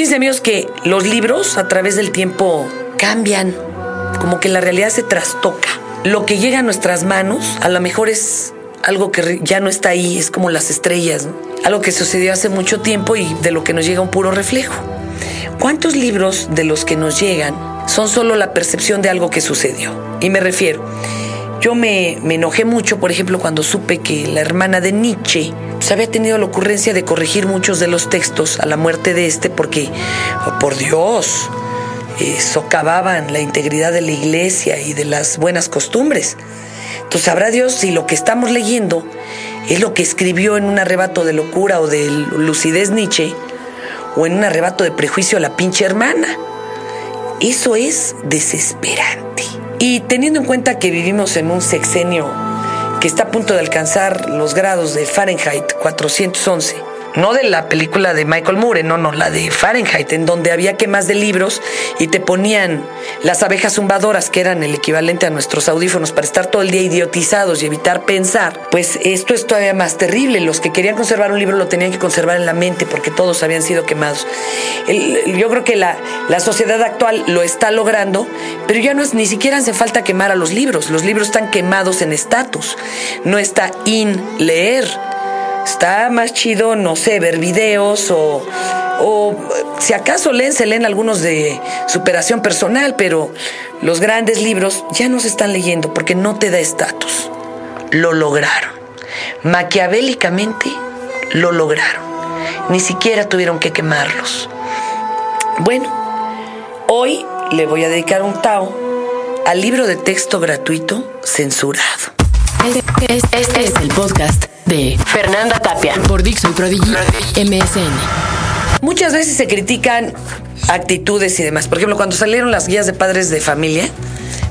Fíjense amigos que los libros a través del tiempo cambian, como que la realidad se trastoca. Lo que llega a nuestras manos a lo mejor es algo que ya no está ahí, es como las estrellas, algo que sucedió hace mucho tiempo y de lo que nos llega un puro reflejo. ¿Cuántos libros de los que nos llegan son solo la percepción de algo que sucedió? Y me refiero, yo me, enojé mucho, por ejemplo, cuando supe que la hermana de Nietzsche pues, había tenido la ocurrencia de corregir muchos de los textos a la muerte de este porque, oh, por Dios, eh, socavaban la integridad de la iglesia y de las buenas costumbres. Entonces sabrá Dios si lo que estamos leyendo es lo que escribió en un arrebato de locura o de lucidez Nietzsche o en un arrebato de prejuicio a la pinche hermana. Eso es desesperante. Y teniendo en cuenta que vivimos en un sexenio que está a punto de alcanzar los grados de Fahrenheit 411, no de la película de Michael Moore, no, no, la de Fahrenheit, en donde había quemas de libros y te ponían las abejas zumbadoras, que eran el equivalente a nuestros audífonos, para estar todo el día idiotizados y evitar pensar. Pues esto es todavía más terrible. Los que querían conservar un libro lo tenían que conservar en la mente porque todos habían sido quemados. yo creo que la, la sociedad actual lo está logrando, pero ya no es, ni siquiera hace falta quemar a los libros. Los libros están quemados en estatus. No está in leer Está más chido, no sé, ver videos o, o si acaso leen, se leen algunos de superación personal, pero los grandes libros ya no se están leyendo porque no te da estatus. Lo lograron. Maquiavélicamente lo lograron. Ni siquiera tuvieron que quemarlos. Bueno, hoy le voy a dedicar un Tao al libro de texto gratuito censurado. Este, es el podcast de Fernanda Tapia por Dixon Prodigy MSN. Muchas veces se critican actitudes y demás. Por ejemplo, cuando salieron las guías de padres de familia,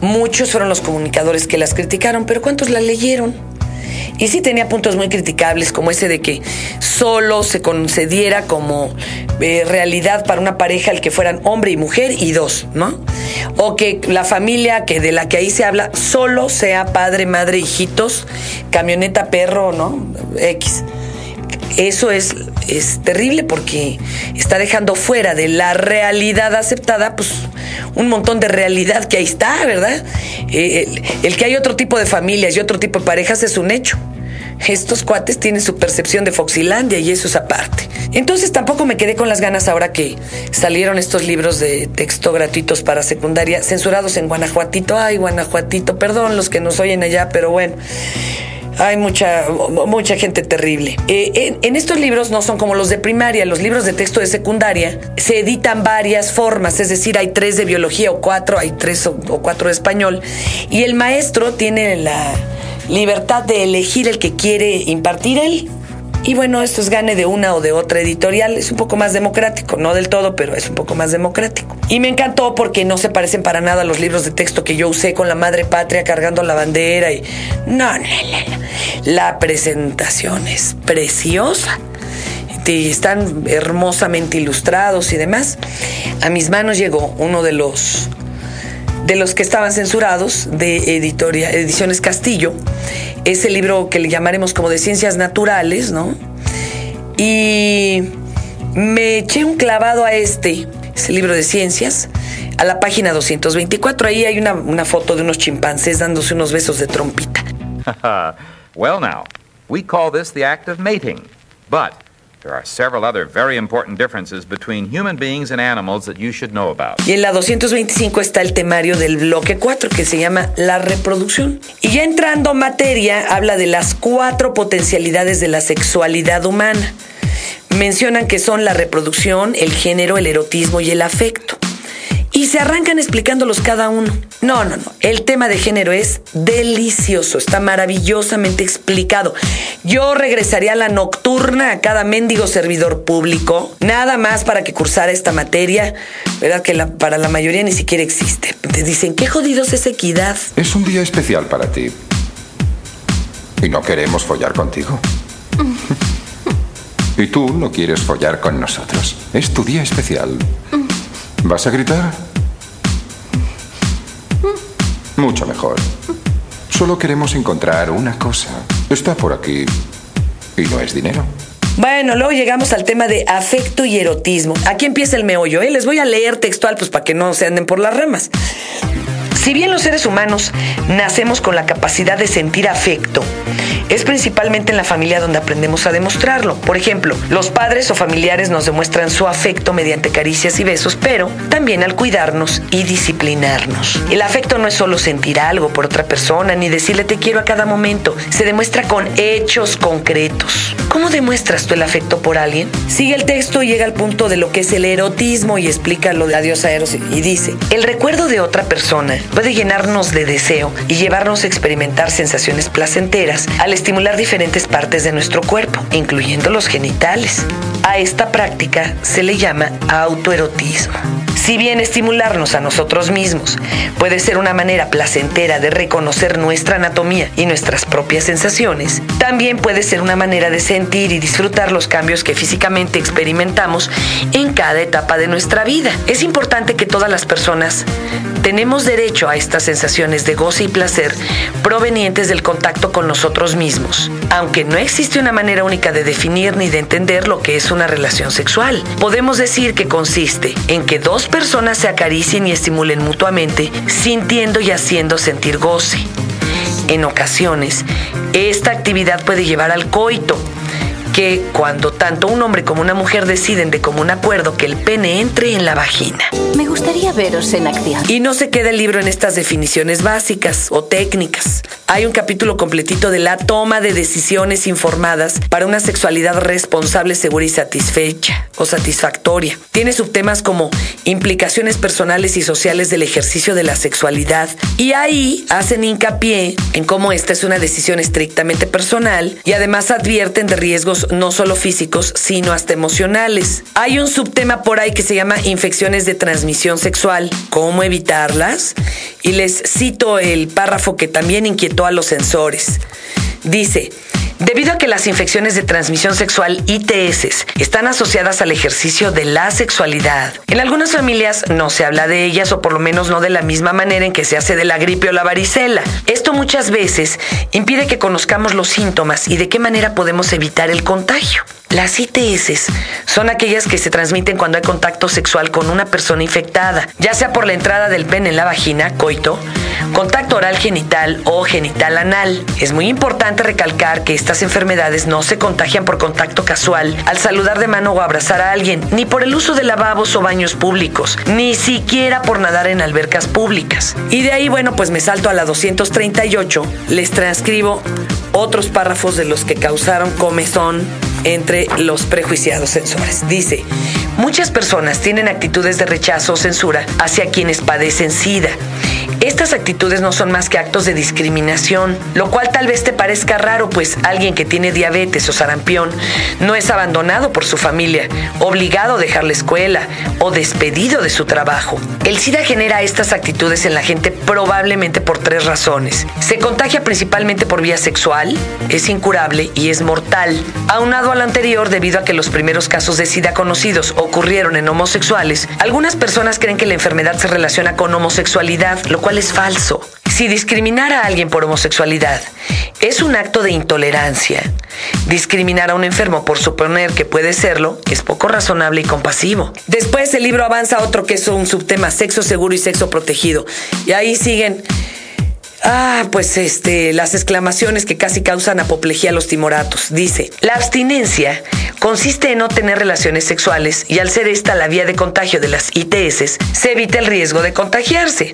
muchos fueron los comunicadores que las criticaron, pero ¿cuántos la leyeron? Y sí tenía puntos muy criticables, como ese de que solo se concediera como eh, realidad para una pareja el que fueran hombre y mujer y dos, ¿no? O que la familia que de la que ahí se habla solo sea padre, madre, hijitos, camioneta, perro, ¿no? X. Eso es, es terrible porque está dejando fuera de la realidad aceptada, pues un montón de realidad que ahí está, ¿verdad? Eh, el, que hay otro tipo de familias y otro tipo de parejas es un hecho. Estos cuates tienen su percepción de Foxilandia y eso es aparte. Entonces tampoco me quedé con las ganas ahora que salieron estos libros de texto gratuitos para secundaria, censurados en Guanajuatito. Ay, Guanajuatito, perdón los que nos oyen allá, pero bueno hay mucha, mucha gente terrible. Eh, en, estos libros no son como los de primaria, los libros de texto de secundaria se editan varias formas, es decir, hay tres de biología o cuatro, hay tres o, o cuatro de español, y el maestro tiene la libertad de elegir el que quiere impartir él. Y bueno, esto es gane de una o de otra editorial. Es un poco más democrático, no del todo, pero es un poco más democrático. Y me encantó porque no se parecen para nada a los libros de texto que yo usé con la madre patria cargando la bandera y... No, no, no, no. La presentación es preciosa. Están hermosamente ilustrados y demás. A mis manos llegó uno de los de los que estaban censurados de editoria, Ediciones Castillo, ese libro que le llamaremos como de ciencias naturales, ¿no? Y me eché un clavado a este, ese libro de ciencias, a la página 224. Ahí hay una, una foto de unos chimpancés dándose unos besos de trompita. well now, we call this the act of mating, but There are several other very important differences between human beings and animals that you should know about. Y en la 225 está el temario del bloque 4 que se llama la reproducción. Y ya entrando materia, habla de las cuatro potencialidades de la sexualidad humana. Mencionan que son la reproducción, el género, el erotismo y el afecto y se arrancan explicándolos cada uno. No, no, no. El tema de género es delicioso, está maravillosamente explicado. Yo regresaría a la nocturna a cada mendigo servidor público, nada más para que cursara esta materia, ¿verdad? Que para la mayoría ni siquiera existe. Te dicen, qué jodidos es equidad. Es un día especial para ti. Y no queremos follar contigo. y tú no quieres follar con nosotros. Es tu día especial. ¿Vas a gritar? Mucho mejor. Solo queremos encontrar una cosa. Está por aquí. Y no es dinero. Bueno, luego llegamos al tema de afecto y erotismo. Aquí empieza el meollo, ¿eh? Les voy a leer textual, pues para que no se anden por las ramas. Si bien los seres humanos nacemos con la capacidad de sentir afecto, es principalmente en la familia donde aprendemos a demostrarlo. Por ejemplo, los padres o familiares nos demuestran su afecto mediante caricias y besos, pero también al cuidarnos y disciplinarnos. El afecto no es solo sentir algo por otra persona ni decirle te quiero a cada momento, se demuestra con hechos concretos. ¿Cómo demuestras tú el afecto por alguien? Sigue el texto y llega al punto de lo que es el erotismo y explica lo de la diosa Eros y dice, el recuerdo de otra persona puede llenarnos de deseo y llevarnos a experimentar sensaciones placenteras al estimular diferentes partes de nuestro cuerpo, incluyendo los genitales. A esta práctica se le llama autoerotismo. Si bien estimularnos a nosotros mismos puede ser una manera placentera de reconocer nuestra anatomía y nuestras propias sensaciones, también puede ser una manera de sentir y disfrutar los cambios que físicamente experimentamos en cada etapa de nuestra vida. Es importante que todas las personas tenemos derecho a estas sensaciones de goce y placer provenientes del contacto con nosotros mismos, aunque no existe una manera única de definir ni de entender lo que es una relación sexual. Podemos decir que consiste en que dos personas se acaricien y estimulen mutuamente, sintiendo y haciendo sentir goce. En ocasiones, esta actividad puede llevar al coito, que cuando tanto un hombre como una mujer deciden de común acuerdo que el pene entre en la vagina. Me gustaría veros en acción. Y no se queda el libro en estas definiciones básicas o técnicas. Hay un capítulo completito de la toma de decisiones informadas para una sexualidad responsable, segura y satisfecha o satisfactoria. Tiene subtemas como implicaciones personales y sociales del ejercicio de la sexualidad. Y ahí hacen hincapié en cómo esta es una decisión estrictamente personal y además advierten de riesgos no solo físicos, sino hasta emocionales. Hay un subtema por ahí que se llama infecciones de transmisión sexual, cómo evitarlas. Y les cito el párrafo que también inquietó a los sensores. Dice, Debido a que las infecciones de transmisión sexual ITS están asociadas al ejercicio de la sexualidad, en algunas familias no se habla de ellas o por lo menos no de la misma manera en que se hace de la gripe o la varicela. Esto muchas veces impide que conozcamos los síntomas y de qué manera podemos evitar el contagio. Las ITS son aquellas que se transmiten cuando hay contacto sexual con una persona infectada, ya sea por la entrada del pene en la vagina, coito, contacto oral genital o genital anal. Es muy importante recalcar que estas enfermedades no se contagian por contacto casual, al saludar de mano o abrazar a alguien, ni por el uso de lavabos o baños públicos, ni siquiera por nadar en albercas públicas. Y de ahí, bueno, pues me salto a la 238, les transcribo otros párrafos de los que causaron comezón entre los prejuiciados sensores. Dice, muchas personas tienen actitudes de rechazo o censura hacia quienes padecen SIDA. Estas actitudes no son más que actos de discriminación, lo cual tal vez te parezca raro, pues alguien que tiene diabetes o sarampión no es abandonado por su familia, obligado a dejar la escuela o despedido de su trabajo. El SIDA genera estas actitudes en la gente probablemente por tres razones. Se contagia principalmente por vía sexual, es incurable y es mortal. Aunado al anterior, debido a que los primeros casos de SIDA conocidos ocurrieron en homosexuales, algunas personas creen que la enfermedad se relaciona con homosexualidad, lo cual es falso. Si discriminar a alguien por homosexualidad es un acto de intolerancia, discriminar a un enfermo por suponer que puede serlo es poco razonable y compasivo. Después el libro avanza a otro que es un subtema sexo seguro y sexo protegido. Y ahí siguen Ah, pues este, las exclamaciones que casi causan apoplejía a los timoratos. Dice, la abstinencia consiste en no tener relaciones sexuales y al ser esta la vía de contagio de las ITS, se evita el riesgo de contagiarse.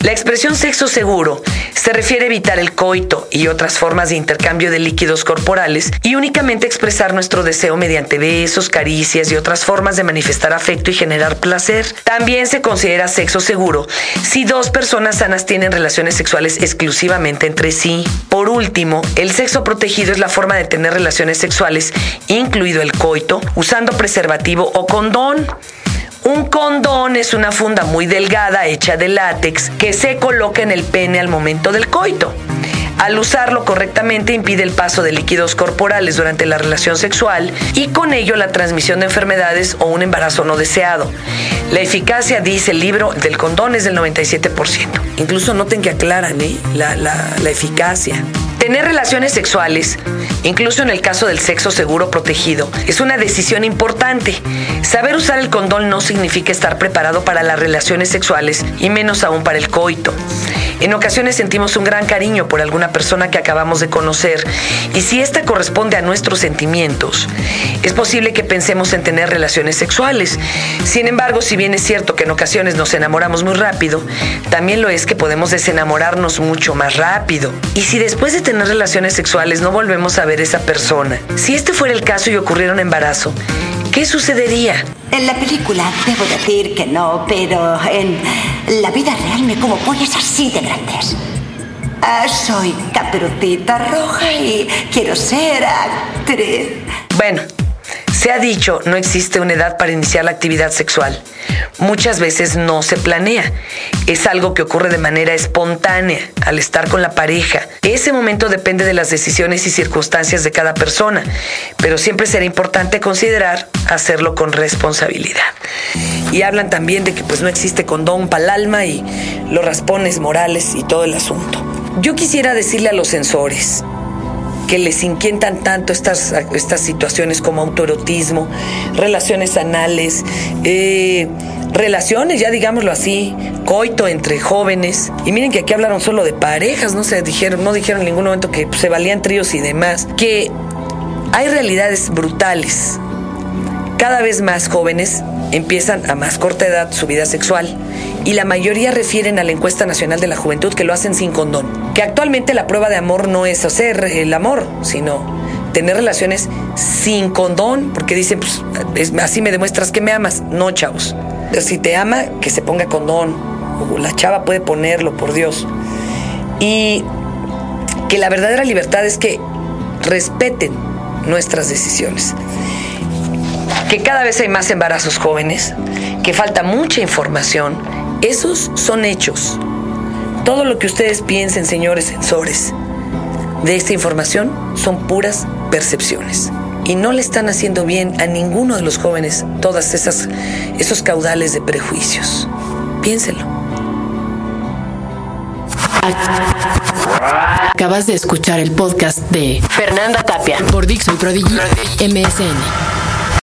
La expresión sexo seguro se refiere a evitar el coito y otras formas de intercambio de líquidos corporales y únicamente expresar nuestro deseo mediante besos, caricias y otras formas de manifestar afecto y generar placer. También se considera sexo seguro si dos personas sanas tienen relaciones sexuales exclusivamente entre sí. Por último, el sexo protegido es la forma de tener relaciones sexuales, incluido el coito, usando preservativo o condón. Un condón es una funda muy delgada hecha de látex que se coloca en el pene al momento del coito. Al usarlo correctamente impide el paso de líquidos corporales durante la relación sexual y con ello la transmisión de enfermedades o un embarazo no deseado. La eficacia, dice el libro, del condón es del 97%. Incluso noten que aclaran ¿eh? la, la, la eficacia. Tener relaciones sexuales, incluso en el caso del sexo seguro protegido, es una decisión importante. Saber usar el condón no significa estar preparado para las relaciones sexuales y menos aún para el coito. En ocasiones sentimos un gran cariño por alguna persona que acabamos de conocer y si esta corresponde a nuestros sentimientos, es posible que pensemos en tener relaciones sexuales. Sin embargo, si bien es cierto que en ocasiones nos enamoramos muy rápido, también lo es que podemos desenamorarnos mucho más rápido. Y si después de tener relaciones sexuales no volvemos a ver esa persona, si este fuera el caso y ocurriera un embarazo, ¿qué sucedería? En la película debo decir que no, pero en la vida real me como pollas así de grandes. Ah, soy caperucita roja y quiero ser actriz. Bueno, se ha dicho, no existe una edad para iniciar la actividad sexual. Muchas veces no se planea. Es algo que ocurre de manera espontánea al estar con la pareja. Ese momento depende de las decisiones y circunstancias de cada persona, pero siempre será importante considerar hacerlo con responsabilidad. Y hablan también de que pues no existe condón para el alma y los raspones morales y todo el asunto. Yo quisiera decirle a los sensores, que les inquietan tanto estas, estas situaciones como autoerotismo, relaciones anales, eh, relaciones, ya digámoslo así, coito entre jóvenes. Y miren que aquí hablaron solo de parejas, no se dijeron, no dijeron en ningún momento que se valían tríos y demás. Que hay realidades brutales. Cada vez más jóvenes empiezan a más corta edad su vida sexual y la mayoría refieren a la encuesta nacional de la juventud que lo hacen sin condón. Que actualmente la prueba de amor no es hacer el amor, sino tener relaciones sin condón, porque dicen, pues así me demuestras que me amas. No, chavos. Si te ama, que se ponga condón. La chava puede ponerlo, por Dios. Y que la verdadera libertad es que respeten nuestras decisiones que cada vez hay más embarazos jóvenes, que falta mucha información, esos son hechos. Todo lo que ustedes piensen, señores sensores, de esta información son puras percepciones. Y no le están haciendo bien a ninguno de los jóvenes todas esas esos caudales de prejuicios. Piénsenlo. Acabas de escuchar el podcast de Fernanda Tapia por Dixon Prodigy MSN.